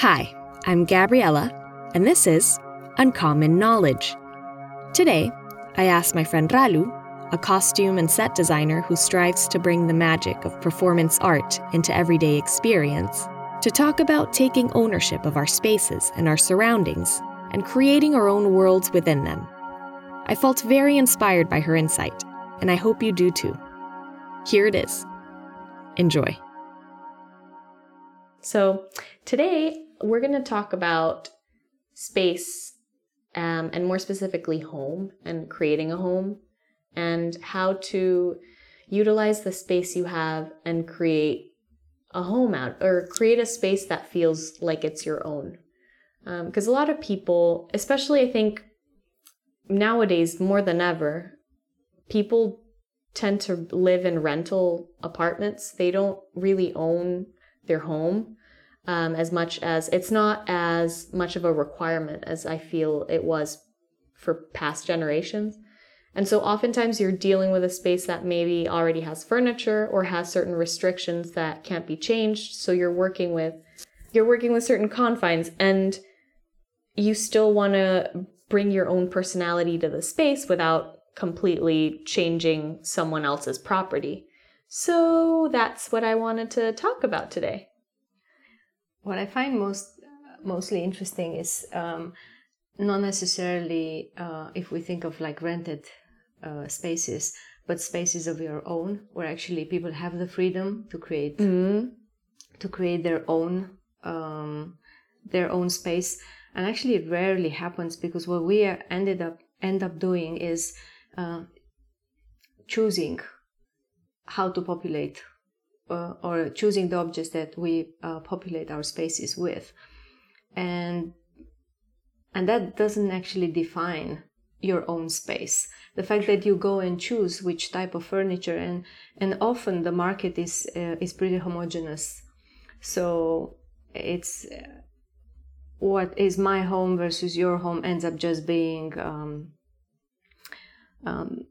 Hi, I'm Gabriella, and this is Uncommon Knowledge. Today, I asked my friend Ralu, a costume and set designer who strives to bring the magic of performance art into everyday experience, to talk about taking ownership of our spaces and our surroundings and creating our own worlds within them. I felt very inspired by her insight, and I hope you do too. Here it is. Enjoy. So, today we're going to talk about space um, and more specifically home and creating a home and how to utilize the space you have and create a home out or create a space that feels like it's your own. Because um, a lot of people, especially I think nowadays more than ever, people tend to live in rental apartments. They don't really own their home um, as much as it's not as much of a requirement as I feel it was for past generations. And so oftentimes you're dealing with a space that maybe already has furniture or has certain restrictions that can't be changed. So you're working with you're working with certain confines and you still want to bring your own personality to the space without completely changing someone else's property. So that's what I wanted to talk about today. What I find most mostly interesting is um, not necessarily uh, if we think of like rented uh, spaces, but spaces of your own, where actually people have the freedom to create mm-hmm. to create their own um, their own space. And actually, it rarely happens because what we ended up end up doing is uh, choosing how to populate uh, or choosing the objects that we uh, populate our spaces with. And and that doesn't actually define your own space. The fact that you go and choose which type of furniture and and often the market is uh, is pretty homogeneous. So it's what is my home versus your home ends up just being um, um,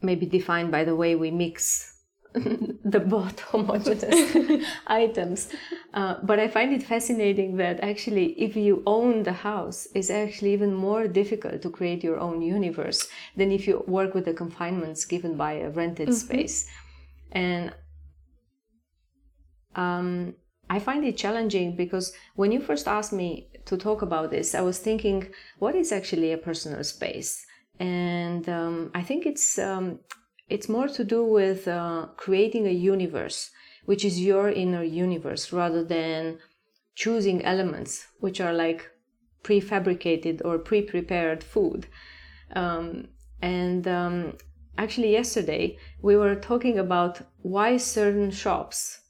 maybe defined by the way we mix the both homogeneous items. Uh, but I find it fascinating that actually, if you own the house, it's actually even more difficult to create your own universe than if you work with the confinements given by a rented mm-hmm. space. And um, I find it challenging because when you first asked me to talk about this, I was thinking, what is actually a personal space? And um, I think it's um, it's more to do with uh, creating a universe, which is your inner universe, rather than choosing elements which are like prefabricated or pre-prepared food. Um, and um, actually, yesterday we were talking about why certain shops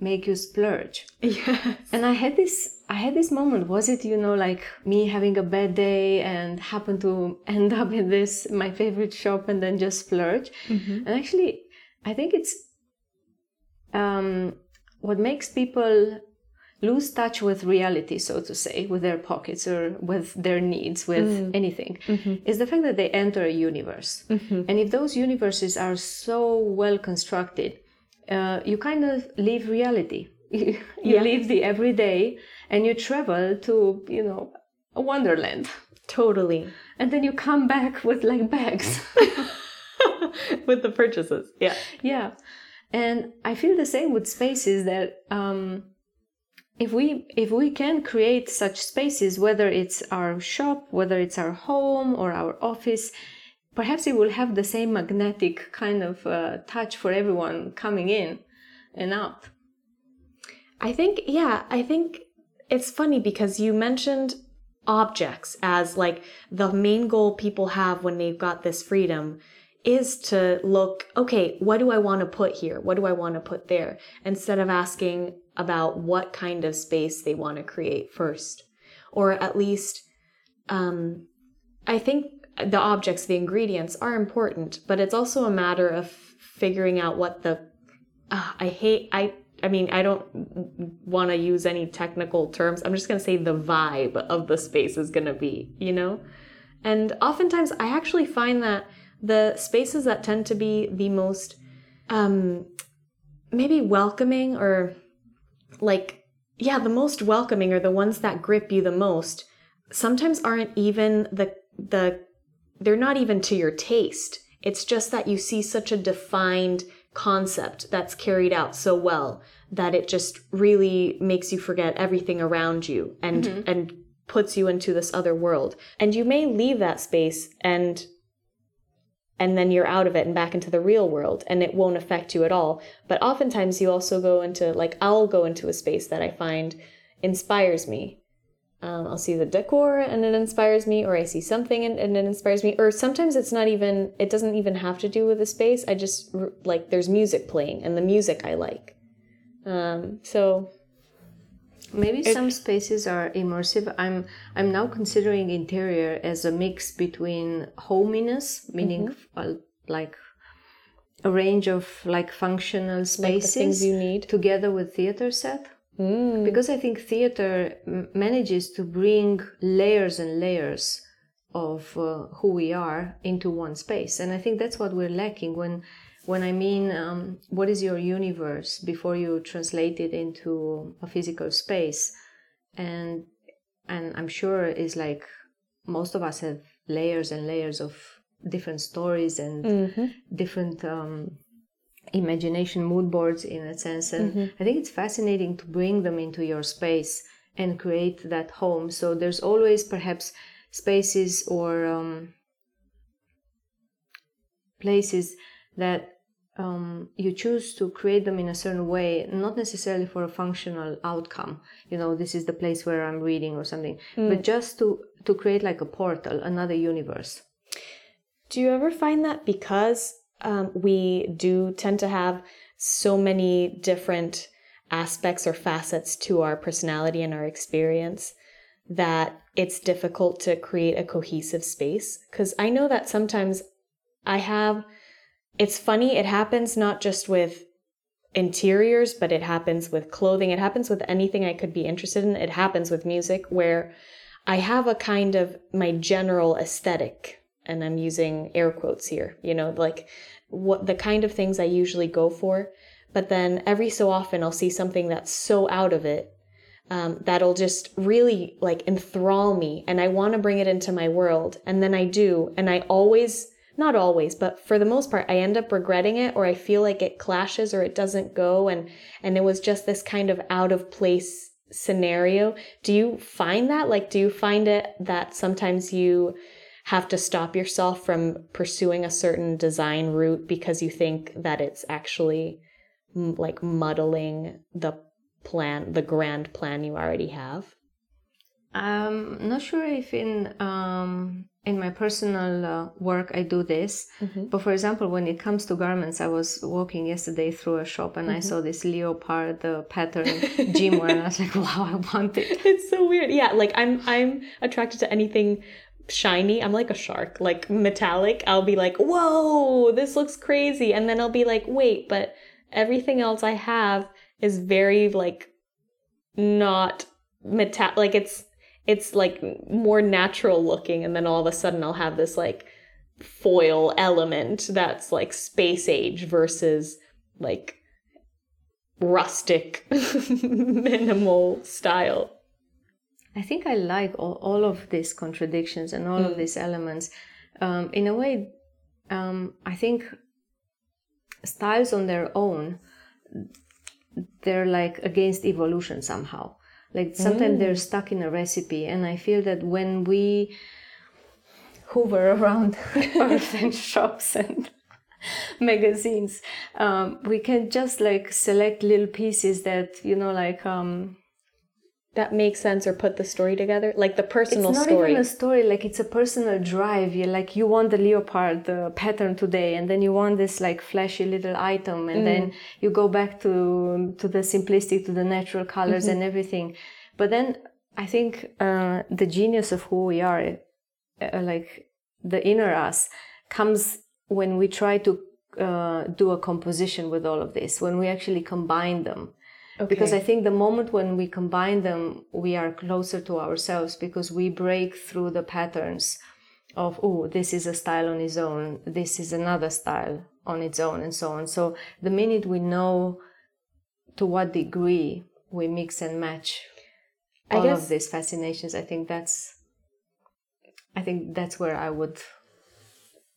make you splurge. Yes. And I had this I had this moment. Was it, you know, like me having a bad day and happen to end up in this my favorite shop and then just splurge? Mm-hmm. And actually, I think it's um, what makes people lose touch with reality, so to say, with their pockets or with their needs, with mm. anything, mm-hmm. is the fact that they enter a universe. Mm-hmm. And if those universes are so well constructed, uh, you kind of leave reality. you yeah. leave the everyday and you travel to, you know, a wonderland. Totally. And then you come back with like bags. with the purchases. Yeah. Yeah. And I feel the same with spaces that um, if we if we can create such spaces, whether it's our shop, whether it's our home or our office, perhaps it will have the same magnetic kind of uh, touch for everyone coming in and out. I think, yeah, I think it's funny because you mentioned objects as like the main goal people have when they've got this freedom is to look, okay, what do I want to put here? What do I want to put there? Instead of asking about what kind of space they want to create first. Or at least, um, I think the objects, the ingredients are important, but it's also a matter of figuring out what the uh, I hate I I mean, I don't want to use any technical terms. I'm just going to say the vibe of the space is going to be, you know? And oftentimes I actually find that the spaces that tend to be the most um maybe welcoming or like yeah, the most welcoming are the ones that grip you the most sometimes aren't even the the they're not even to your taste. It's just that you see such a defined concept that's carried out so well that it just really makes you forget everything around you and mm-hmm. and puts you into this other world. And you may leave that space and and then you're out of it and back into the real world and it won't affect you at all. But oftentimes you also go into like I'll go into a space that I find inspires me. Um, I'll see the decor and it inspires me, or I see something and, and, it inspires me. Or sometimes it's not even, it doesn't even have to do with the space. I just like there's music playing and the music I like. Um, so maybe it, some spaces are immersive. I'm I'm now considering interior as a mix between hominess, meaning mm-hmm. uh, like a range of like functional spaces like things you need together with theater set. Mm. Because I think theater manages to bring layers and layers of uh, who we are into one space, and I think that's what we're lacking when when I mean um, what is your universe before you translate it into a physical space, and and I'm sure is like most of us have layers and layers of different stories and mm-hmm. different um, imagination mood boards in a sense, and mm-hmm. I think it's fascinating to bring them into your space and create that home. So there's always perhaps spaces or um, places that um, you choose to create them in a certain way, not necessarily for a functional outcome. You know, this is the place where I'm reading or something, mm. but just to to create like a portal, another universe. Do you ever find that because um, we do tend to have so many different aspects or facets to our personality and our experience that it's difficult to create a cohesive space? Because I know that sometimes I have it's funny, it happens not just with interiors, but it happens with clothing. It happens with anything I could be interested in. It happens with music where I have a kind of my general aesthetic, and I'm using air quotes here, you know, like what the kind of things I usually go for. But then every so often I'll see something that's so out of it um, that'll just really like enthrall me and I want to bring it into my world. And then I do. And I always not always but for the most part i end up regretting it or i feel like it clashes or it doesn't go and and it was just this kind of out of place scenario do you find that like do you find it that sometimes you have to stop yourself from pursuing a certain design route because you think that it's actually like muddling the plan the grand plan you already have? I'm not sure if in um in my personal uh, work i do this. Mm-hmm. but for example when it comes to garments i was walking yesterday through a shop and mm-hmm. i saw this leopard uh, pattern gym wear and i was like wow i want it. It's so weird. Yeah like i'm i'm attracted to anything shiny. I'm like a shark like metallic. I'll be like whoa this looks crazy. And then i'll be like wait but everything else i have is very like not metal like it's it's like more natural looking and then all of a sudden I'll have this like foil element that's like space age versus like rustic minimal style. I think I like all, all of these contradictions and all mm. of these elements. Um, in a way, um, I think styles on their own, they're like against evolution somehow like sometimes mm. they're stuck in a recipe, and I feel that when we hover around and shops and magazines, um, we can just like select little pieces that you know, like um, that makes sense or put the story together? Like the personal it's not story. even a story like it's a personal drive. You like you want the leopard the pattern today and then you want this like flashy little item and mm. then you go back to to the simplistic to the natural colors mm-hmm. and everything. But then i think uh, the genius of who we are uh, like the inner us comes when we try to uh, do a composition with all of this when we actually combine them Okay. Because I think the moment when we combine them, we are closer to ourselves because we break through the patterns of, oh, this is a style on its own, this is another style on its own, and so on. So the minute we know to what degree we mix and match I all guess- of these fascinations. I think that's I think that's where I would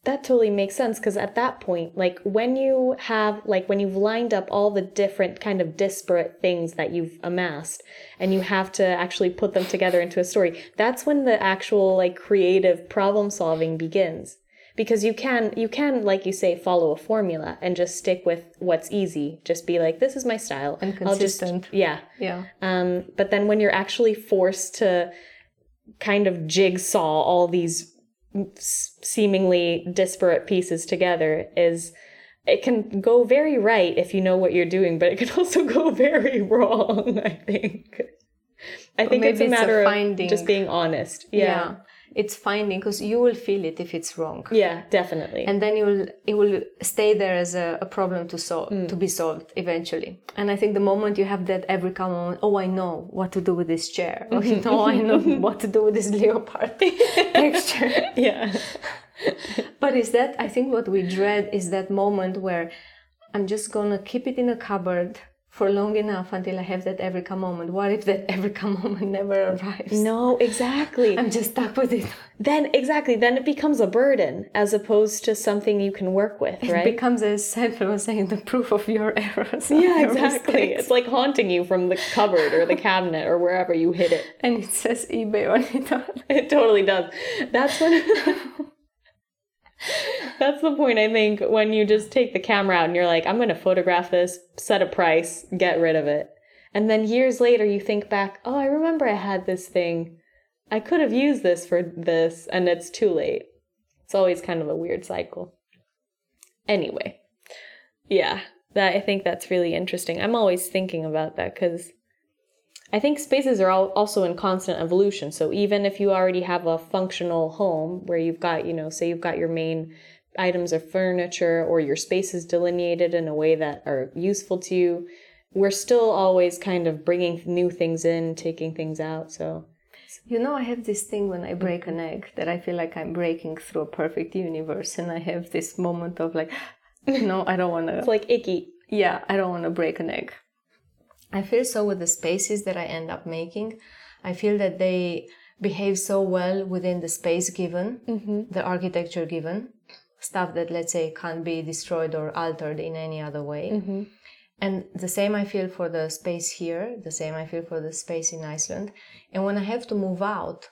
That totally makes sense because at that point, like when you have, like when you've lined up all the different kind of disparate things that you've amassed and you have to actually put them together into a story, that's when the actual like creative problem solving begins. Because you can, you can, like you say, follow a formula and just stick with what's easy. Just be like, this is my style. And I'll just- yeah. yeah. Um, but then when you're actually forced to kind of jigsaw all these seemingly disparate pieces together, is it can go very right if you know what you're doing, but it can also go very wrong. I think. I think it's a maybe it's a matter finding. of just being honest. Yeah. It's finding because you will feel it if it's wrong. Yeah, definitely. and then you will it will stay there as a, a problem to solve Mm. to be solved eventually and i think the moment you have that every calm moment oh i know what to do with this chair oh you know i know what to do with this leopard texture yeah. but is that i think what we dread is that moment where i'm just gonna keep it in a cupboard for long enough until i have that eureka moment what if that eureka moment never arrives No, exactly. i'm just stuck with it then exactly, then it becomes a burden as opposed to something you can work with, it right? becomes as Seinfeld was saying the proof of your errors Yeah, your exactly. mistakes. It's like haunting you from the cupboard or the cabinet or wherever you hid it. and it says eBay on it. It totally does. That's when. That's the point, I think, when you just take the camera out and you're like, I'm going to photograph this, set a price, get rid of it. And then years later, you think back, oh, I remember I had this thing. I could have used this for this, and it's too late. It's always kind of a weird cycle. Anyway, yeah, that I think that's really interesting. I'm always thinking about that because I think spaces are all also in constant evolution. So even if you already have a functional home where you've got, you know, say you've got your main items of furniture or your space is delineated in a way that are useful to you, we're still always kind of bringing new things in, taking things out. So You know, I have this thing when I break an egg that I feel like I'm breaking through a perfect universe, and I have this moment of like, no, I don't want to. it's like icky. yeah, I don't want to break an egg. I feel so with the spaces that I end up making. I feel that they behave so well within the space given, mm-hmm. the architecture given, stuff that, let's say, can't be destroyed or altered in any other way. Mm-hmm. And the same I feel for the space here, the same I feel for the space in Iceland. And when I have to move out,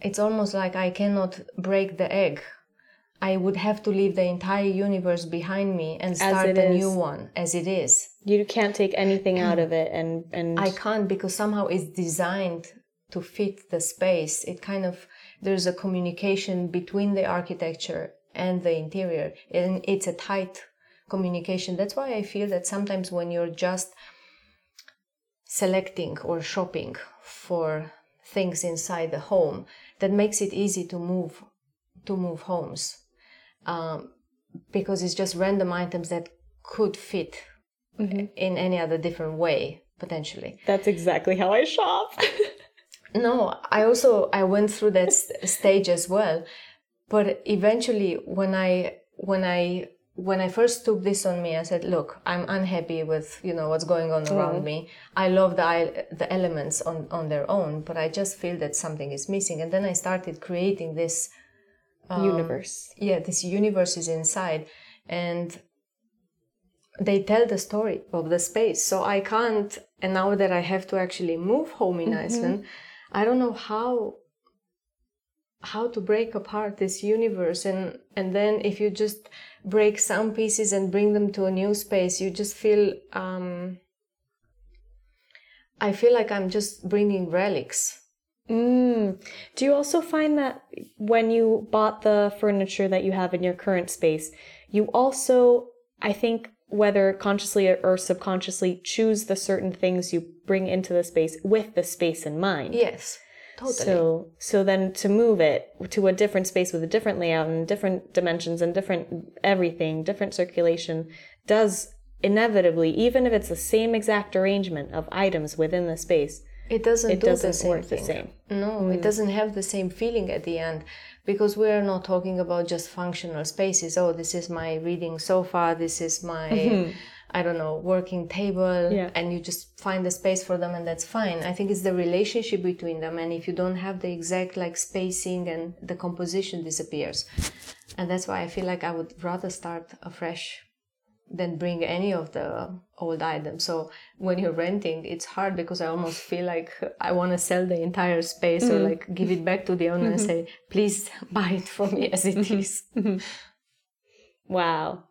it's almost like I cannot break the egg. I would have to leave the entire universe behind me and start a is. new one as it is. You can't take anything out of it and and I can't because somehow it's designed to fit the space. It kind of there's a communication between the architecture and the interior, and it's a tight communication. That's why I feel that sometimes when you're just selecting or shopping for things inside the home, that makes it easy to move to move homes um, because it's just random items that could fit in any other different way potentially. That's exactly how I shop. no i also i went through that st- stage as well. But eventually when i when i when i first took this on me i said look i'm unhappy with you know what's going on around me. I love the the elements on on their own but i just feel that something is missing. And then i started creating this Universe. yeah this universe is inside and they tell the story of the space. So i can't and now that i have to actually move home in iceland i don't know how how to break apart this universe. And and then if you just break some pieces and bring them to a new space you just feel um i feel like i'm just bringing relics Mm. Do you also find that when you bought the furniture that you have in your current space, you also, I think, whether consciously or subconsciously, choose the certain things you bring into the space with the space in mind? yes totally So, so then to move it to a different space with a different layout and different dimensions and different everything, different circulation, does inevitably, even if it's the same exact arrangement of items within the space, it doesn't it do the doesn't same work the thing. same. No, it mm. doesn't have the same feeling at the end because we are not talking about just functional spaces. Oh, this is my reading sofa. This is my mm-hmm. I don't know, working table Yeah. and you just find the space for them and that's fine. I think it's the relationship between them and if you don't have the exact like spacing and the composition disappears. And that's why I feel like I would rather start afresh than bring any of the old items. So when you're renting, it's hard because I almost feel like I want to sell the entire space or mm-hmm. like give it back to the owner and say, mm-hmm. please buy it from me as it mm-hmm. is. Wow.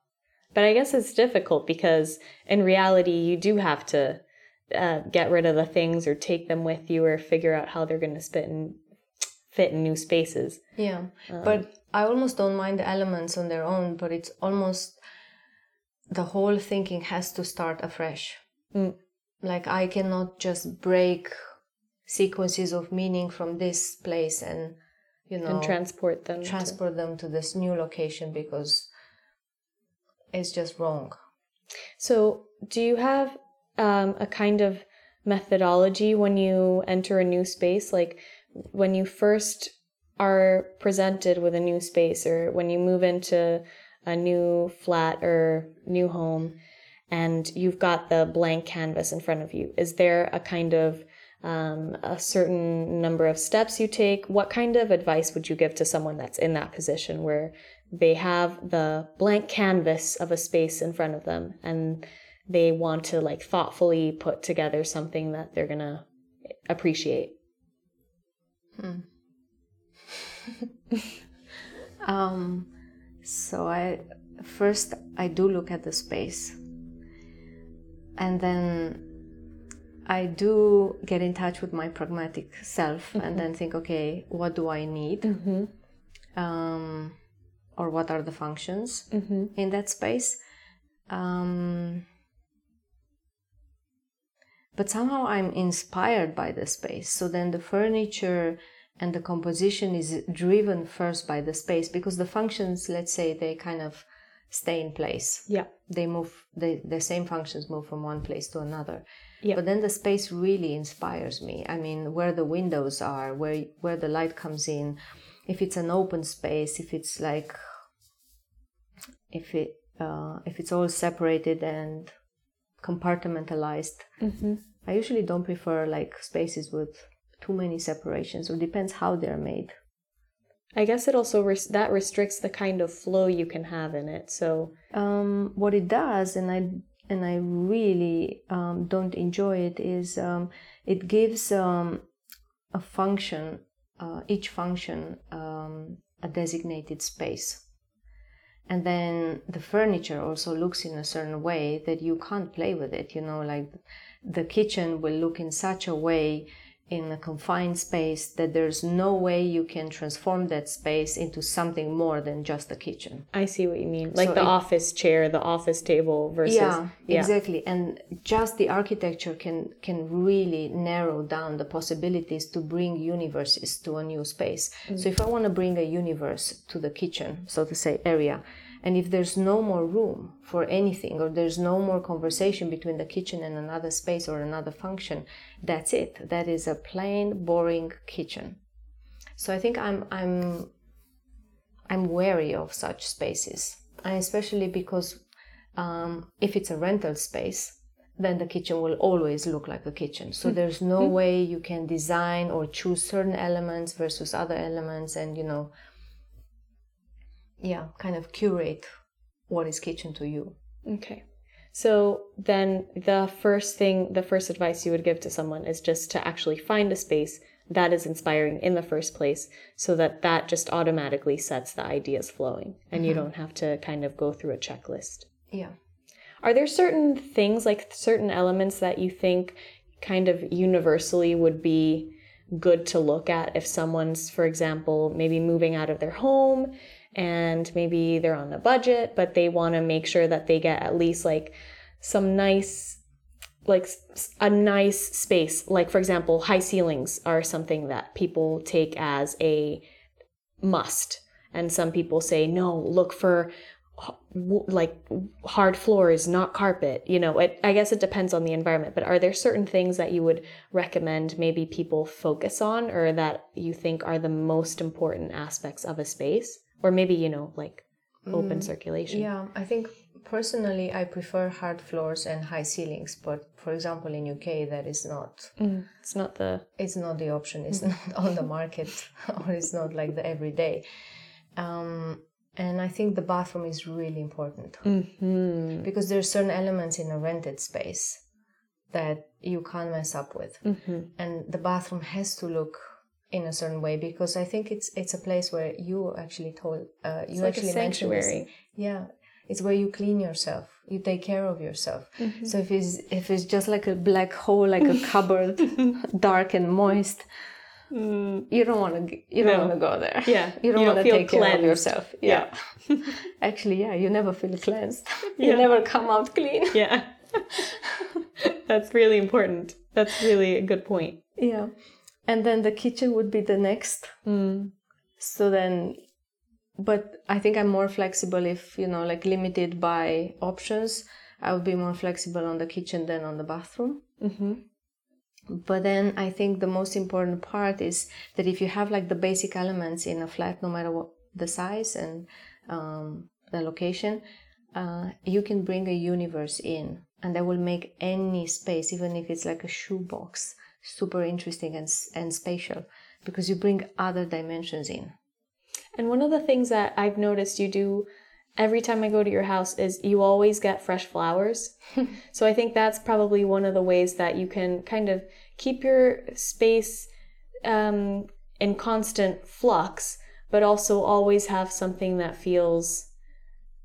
But I guess it's difficult because in reality, you do have to uh, get rid of the things or take them with you or figure out how they're going to fit in, fit in new spaces. Yeah, um, but I almost don't mind the elements on their own, but it's almost the whole thinking has to start afresh. Mm. Like I cannot just break sequences of meaning from this place and you know And transport them. to- transport them to this new location because it's just wrong. So, do you have um, a kind of methodology when you enter a new space? Like when you first are presented with a new space, or when you move into a new flat or new home, and you've got the blank canvas in front of you, is there a kind of um, a certain number of steps you take? What kind of advice would you give to someone that's in that position where they have the blank canvas of a space in front of them and they want to like thoughtfully put together something that they're gonna appreciate? Um, so I first I do look at the space, and then I do get in touch with my pragmatic self, and then think, okay, what do I need, Mm-hmm. um, or what are the functions Mm-hmm. in that space. Um, but somehow I'm inspired by the space. So then the furniture and the composition is driven first by the space because the functions, let's say, they kind of stay in place. Yeah. They move, they, the same functions move from one place to another. Yeah. But then the space really inspires me. I mean, where the windows are, where where the light comes in, if it's an open space, if it's like, if it uh, if it's all separated and compartmentalized. Mm-hmm. I usually don't prefer like spaces with too many separations. Or depends how they're made. I guess it also res- that restricts the kind of flow you can have in it. So um, what it does, and I and I really um, don't enjoy it, is um, it gives um, a function, uh, each function, um, a designated space, and then the furniture also looks in a certain way that you can't play with it. You know, like the kitchen will look in such a way in a confined space that there's no way you can transform that space into something more than just a kitchen. I see what you mean, like So the it- office chair, the office table versus yeah, exactly. And just the architecture can can really narrow down the possibilities to bring universes to a new space. So mm. if i want to bring a universe to the kitchen so to say area and if there's no more room for anything or there's no more conversation between the kitchen and another space or another function that's it. That is a plain boring kitchen. So i think i'm i'm i'm wary of such spaces and especially because um, if it's a rental space, then the kitchen will always look like a kitchen. So there's no way you can design or choose certain elements versus other elements and, you know, yeah, kind of curate what is kitchen to you. Okay. So then the first thing, the first advice you would give to someone is just to actually find a space that is inspiring in the first place so that that just automatically sets the ideas flowing and you mm-hmm. don't have to kind of go through a checklist. Yeah. Are there certain things, like certain elements that you think kind of universally would be good to look at if someone's, for example, maybe moving out of their home and maybe they're on a budget, but they want to make sure that they get at least like some nice, like a nice space. Like, for example, high ceilings are something that people take as a must. And some people say, no, look for like hard floors, not carpet. You know, it, I guess it depends on the environment, but are there certain things that you would recommend maybe people focus on or that you think are the most important aspects of a space? Or maybe, you know, like open circulation. Yeah, I think personally, I prefer hard floors and high ceilings. But for example, in UK, that is not. Mm, it's not the. It's not the option. It's not on the market, or it's not like the everyday. Um, and I think the bathroom is really important Mm-hmm. because there are certain elements in a rented space that you can't mess up with, Mm-hmm. and the bathroom has to look in a certain way because I think it's it's a place where you actually told uh, you like actually mentioned this. Yeah, it's where you clean yourself. You take care of yourself. Mm-hmm. So if it's if it's just like a black hole, like a cupboard, dark and moist, you don't want to. You don't No. want to go there. Yeah, you don't want to feel take care of cleansed. yourself. Yeah. Actually, yeah, you never feel cleansed. you Yeah. never come out clean. Yeah. That's really important. That's really a good point. Yeah. And then the kitchen would be the next. Mm. So then, but I think I'm more flexible if, you know, like limited by options. I would be more flexible on the kitchen than on the bathroom. Mm-hmm. But then I think the most important part is that if you have like the basic elements in a flat, no matter what the size and um, the location, uh, you can bring a universe in and that will make any space, even if it's like a shoebox, super interesting and, and spatial because you bring other dimensions in. And one of the things that I've noticed you do every time I go to your house is you always get fresh flowers. so I think that's probably one of the ways that you can kind of keep your space um, in constant flux, but also always have something that feels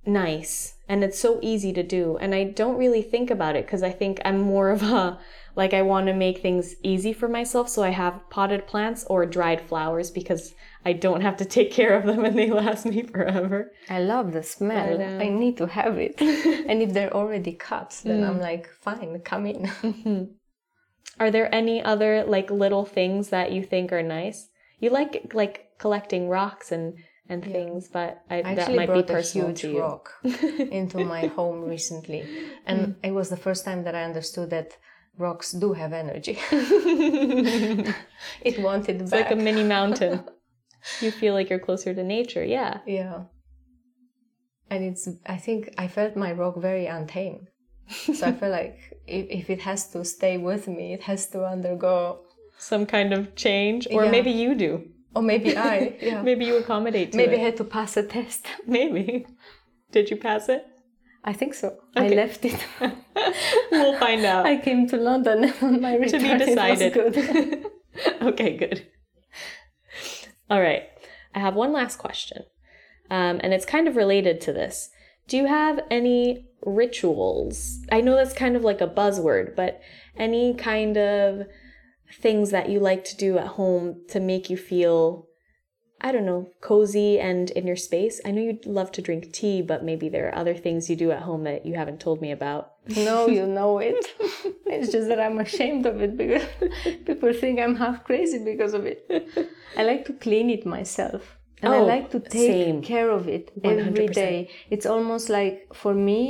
nice. And it's so easy to do. And I don't really think about it because I think I'm more of a like I want to make things easy for myself. So I have potted plants or dried flowers because I don't have to take care of them and they last me forever. I love the smell. I know. I, need to have it. and if they're already cut, then I'm mm. like, fine, come in. Mm-hmm. Are there any other like little things that you think are nice? You like like collecting rocks and and things, but I, I that might be brought a huge to you. rock into my home recently, and mm. it was the first time that I understood that rocks do have energy. it wanted It's back. like a mini mountain. you feel like you're closer to nature. Yeah. yeah, and it's. I think I felt my rock very untamed. so I feel like if, if it has to stay with me, it has to undergo. Some kind of change, or Yeah. maybe you do. Or maybe I. Yeah. Maybe you accommodate to Maybe I had to pass a test. Maybe. Did you pass it? I think so. I left it. We'll find out. I came to London on my to return be it was decided. good. okay, good. All right. I have one last question. Um, and it's kind of related to this. Do you have any rituals? I know that's kind of like a buzzword, but any kind of things that you like to do at home to make you feel, I don't know, cozy and in your space? I know you'd love to drink tea, but maybe there are other things you do at home that you haven't told me about. No, you know it. It's just that I'm ashamed of it because people think I'm half crazy because of it. I like to clean it myself. And I Oh, like to take same. care of it every 100%. day. It's almost like for me,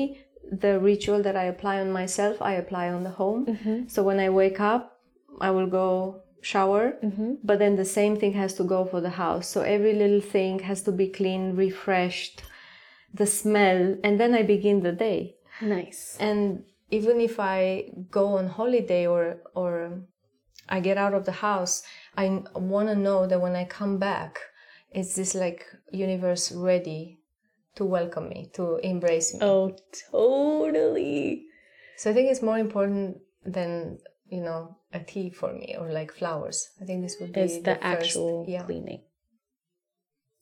the ritual that I apply on myself, I apply on the home. Mm-hmm. So when I wake up, I will go shower, Mm-hmm. but then the same thing has to go for the house. So every little thing has to be clean, refreshed, the smell, and then I begin the day Nice. and even if i go on holiday or or i get out of the house i want to know that when i come back it's this like universe ready to welcome me to embrace me Oh, totally. so i think it's more important than you know a tea for me or like flowers i think this would be is the, first- actual yeah cleaning.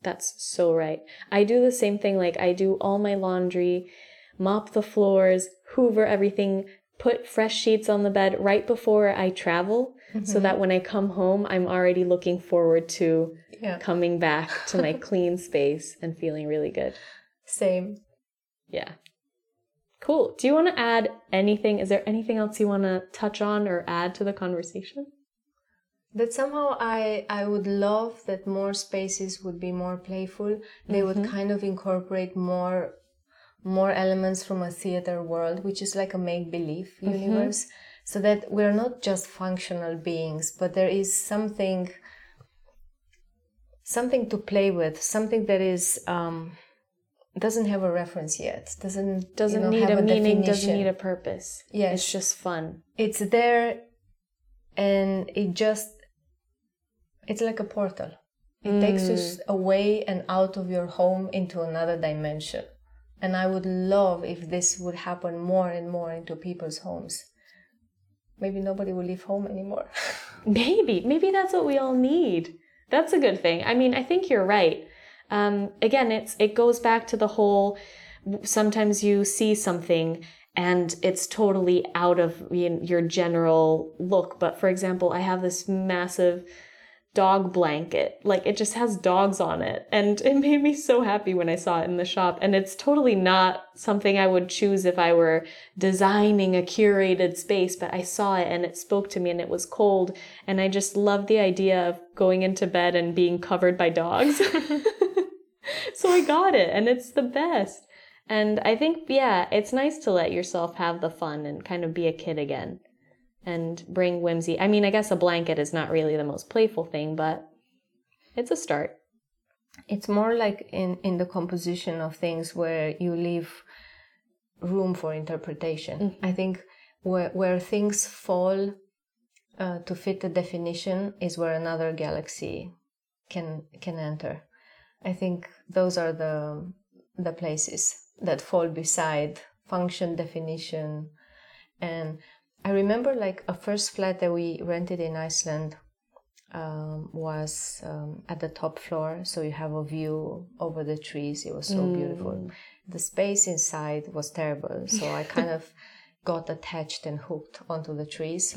That's so right. I do the same thing. Like I do all my laundry, mop the floors, hoover everything, put fresh sheets on the bed right before I travel, so mm-hmm. that when I come home, I'm already looking forward to yeah coming back to my clean space and feeling really good. same Yeah. Cool. Do you want to add anything? Is there anything else you want to touch on or add to the conversation? that somehow I I would love that more spaces would be more playful. They would kind of incorporate more more elements from a theater world, which is like a make believe universe, so that we're not just functional beings, but there is something something to play with, something that is um, doesn't have a reference yet. Doesn't Doesn't you know, need have a, meaning, doesn't need a purpose. yeah It's just fun. It's there, and it just it's like a portal. It takes hmm. you away and out of your home into another dimension. And I would love if this would happen more and more into people's homes. Maybe nobody will leave home anymore. Maybe, maybe that's what we all need. That's a good thing. I mean, I think you're right. Um, again, it's it goes back to the whole. Sometimes you see something and it's totally out of your general look. But for example, I have this massive dog blanket. Like it just has dogs on it. And it made me so happy when I saw it in the shop. And it's totally not something I would choose if I were designing a curated space, but I saw it and it spoke to me and it was cold. And I just love the idea of going into bed and being covered by dogs. so I got it and it's the best. And I think, yeah, it's nice to let yourself have the fun and kind of be a kid again and bring whimsy. I mean, I guess a blanket is not really the most playful thing, but it's a start. it's more like in, in the composition of things where you leave room for interpretation. Mm-hmm. I think where, where things fall uh, to fit the definition is where another galaxy can can enter. I think those are the the places that fall beside function definition and I remember like a first flat that we rented in Iceland um, was um, at the top floor, so you have a view over the trees. It was so beautiful. The space inside was terrible, so I kind of got attached and hooked onto the trees.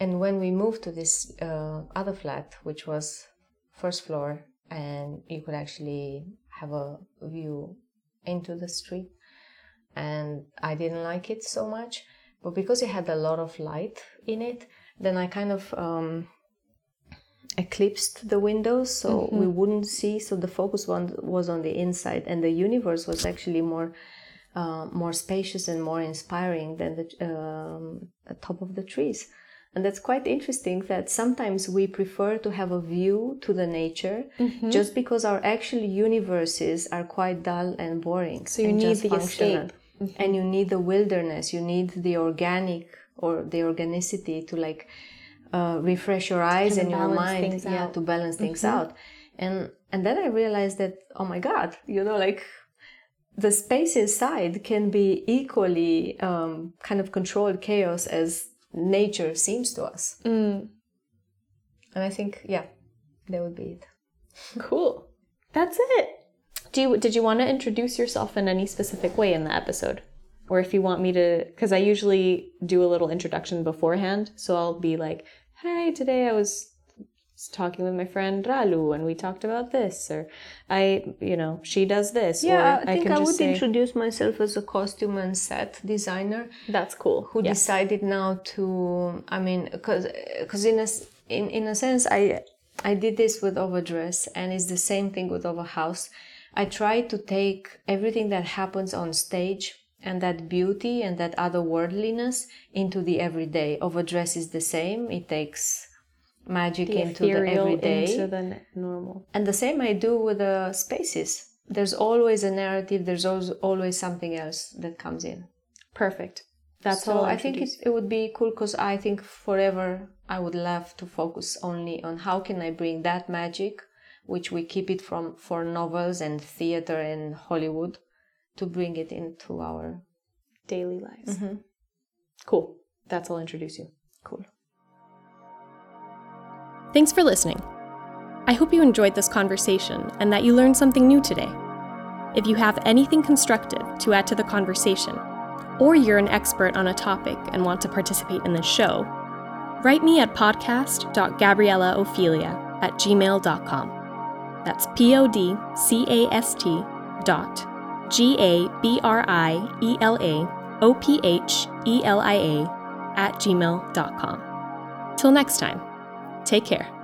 And when we moved to this uh, other flat, which was first floor, and you could actually have a view into the street, and I didn't like it so much. But because it had a lot of light in it, then I kind of um, eclipsed the windows so we wouldn't see. So the focus one was on the inside, and the universe was actually more. Uh, more spacious and more inspiring than the um, top of the trees. And that's quite interesting that sometimes we prefer to have a view to the nature Mm-hmm. just because our actual universes are quite dull and boring. So you need the escape. Mm-hmm. And you need the wilderness, you need the organic or the organicity to like uh, refresh your eyes and your mind yeah, out. Mm-hmm. to balance things out. And and then I realized that, oh my God, you know, like the space inside can be equally um, kind of controlled chaos as nature seems to us. Mm. And I think, yeah, that would be it. Cool. That's it. Do you did you want to introduce yourself in any specific way in the episode? Or if you want me to cuz I usually do a little introduction beforehand, so I'll be like, "Hey, today I was talking with my friend Ralu and we talked about this or I, you know, she does this Yeah, or I think I, just would say, introduce myself as a costume and set designer That's cool. who Yeah. decided now to. I mean, because because in a in in a sense, I I did this with overdress, and it's the same thing with overhouse. I try to take everything that happens on stage and that beauty and that otherworldliness into the everyday. Overdress is the same; it takes magic the into the everyday. into the normal. And the same I do with the spaces. There's always a narrative. There's always always something else that comes in. Perfect. That's so all I think it, it would be cool because I think forever I would love to focus only on how can I bring that magic, which we keep it from for novels and theater and Hollywood, to bring it into our daily lives. Mm-hmm. Cool. That's all I'll introduce you. cool. Thanks for listening. I hope you enjoyed this conversation and that you learned something new today. If you have anything constructive to add to the conversation, or you're an expert on a topic and want to participate in the show, write me at podcast.gabriellaophelia at gmail.com. That's P O D C A S T dot G A B R I E L A O P H E L I A at gmail.com. Till next time, take care.